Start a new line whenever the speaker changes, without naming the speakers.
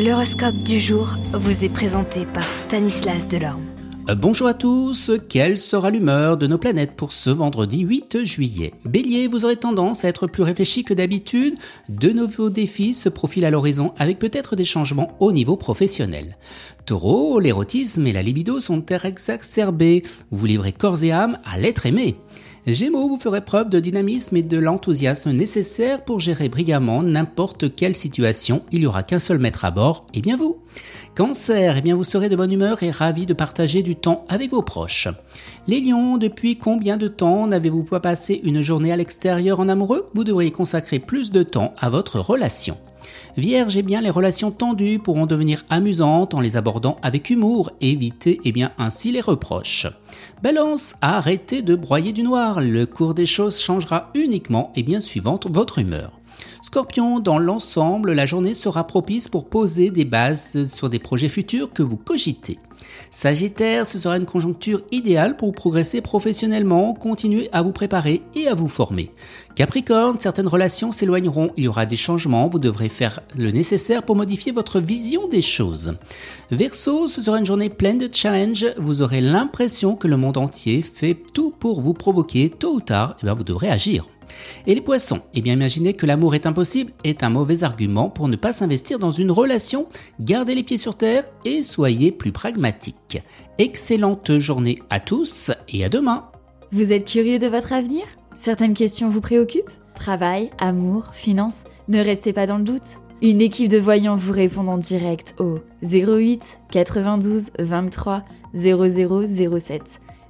L'horoscope du jour vous est présenté par Stanislas Delorme.
Euh, bonjour à tous, quelle sera l'humeur de nos planètes pour ce vendredi 8 juillet? Bélier, vous aurez tendance à être plus réfléchi que d'habitude, de nouveaux défis se profilent à l'horizon avec peut-être des changements au niveau professionnel. Taureau, l'érotisme et la libido sont exacerbés, vous livrez corps et âme à l'être aimé. Gémeaux, vous ferez preuve de dynamisme et de l'enthousiasme nécessaire pour gérer brillamment n'importe quelle situation. Il n'y aura qu'un seul maître à bord, et bien vous. Cancer, eh bien vous serez de bonne humeur et ravi de partager du temps avec vos proches. Les lions, depuis combien de temps n'avez-vous pas passé une journée à l'extérieur en amoureux? Vous devriez consacrer plus de temps à votre relation. Vierge, eh bien, les relations tendues pourront devenir amusantes en les abordant avec humour. Évitez, eh bien, ainsi les reproches. Balance, arrêtez de broyer du noir. Le cours des choses changera uniquement, et eh bien, suivant votre humeur. Scorpion, dans l'ensemble, la journée sera propice pour poser des bases sur des projets futurs que vous cogitez. Sagittaire, ce sera une conjoncture idéale pour progresser professionnellement, continuer à vous préparer et à vous former. Capricorne, certaines relations s'éloigneront, il y aura des changements, vous devrez faire le nécessaire pour modifier votre vision des choses. Verseau, ce sera une journée pleine de challenges, vous aurez l'impression que le monde entier fait tout pour vous provoquer, tôt ou tard, et eh bien vous devrez agir. Et les poissons Eh bien imaginez que l'amour est impossible est un mauvais argument pour ne pas s'investir dans une relation. Gardez les pieds sur terre et soyez plus pragmatique. Excellente journée à tous et à demain.
Vous êtes curieux de votre avenir? Certaines questions vous préoccupent? Travail, amour, finances? Ne restez pas dans le doute. Une équipe de voyants vous répond en direct au 08 92 23 0007.